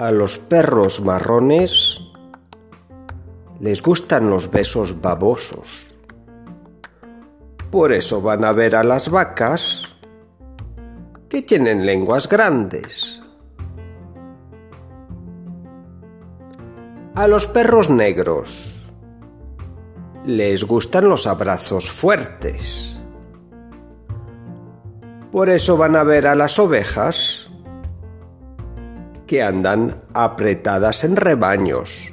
A los perros marrones les gustan los besos babosos. Por eso van a ver a las vacas que tienen lenguas grandes. A los perros negros les gustan los abrazos fuertes. Por eso van a ver a las ovejas que andan apretadas en rebaños.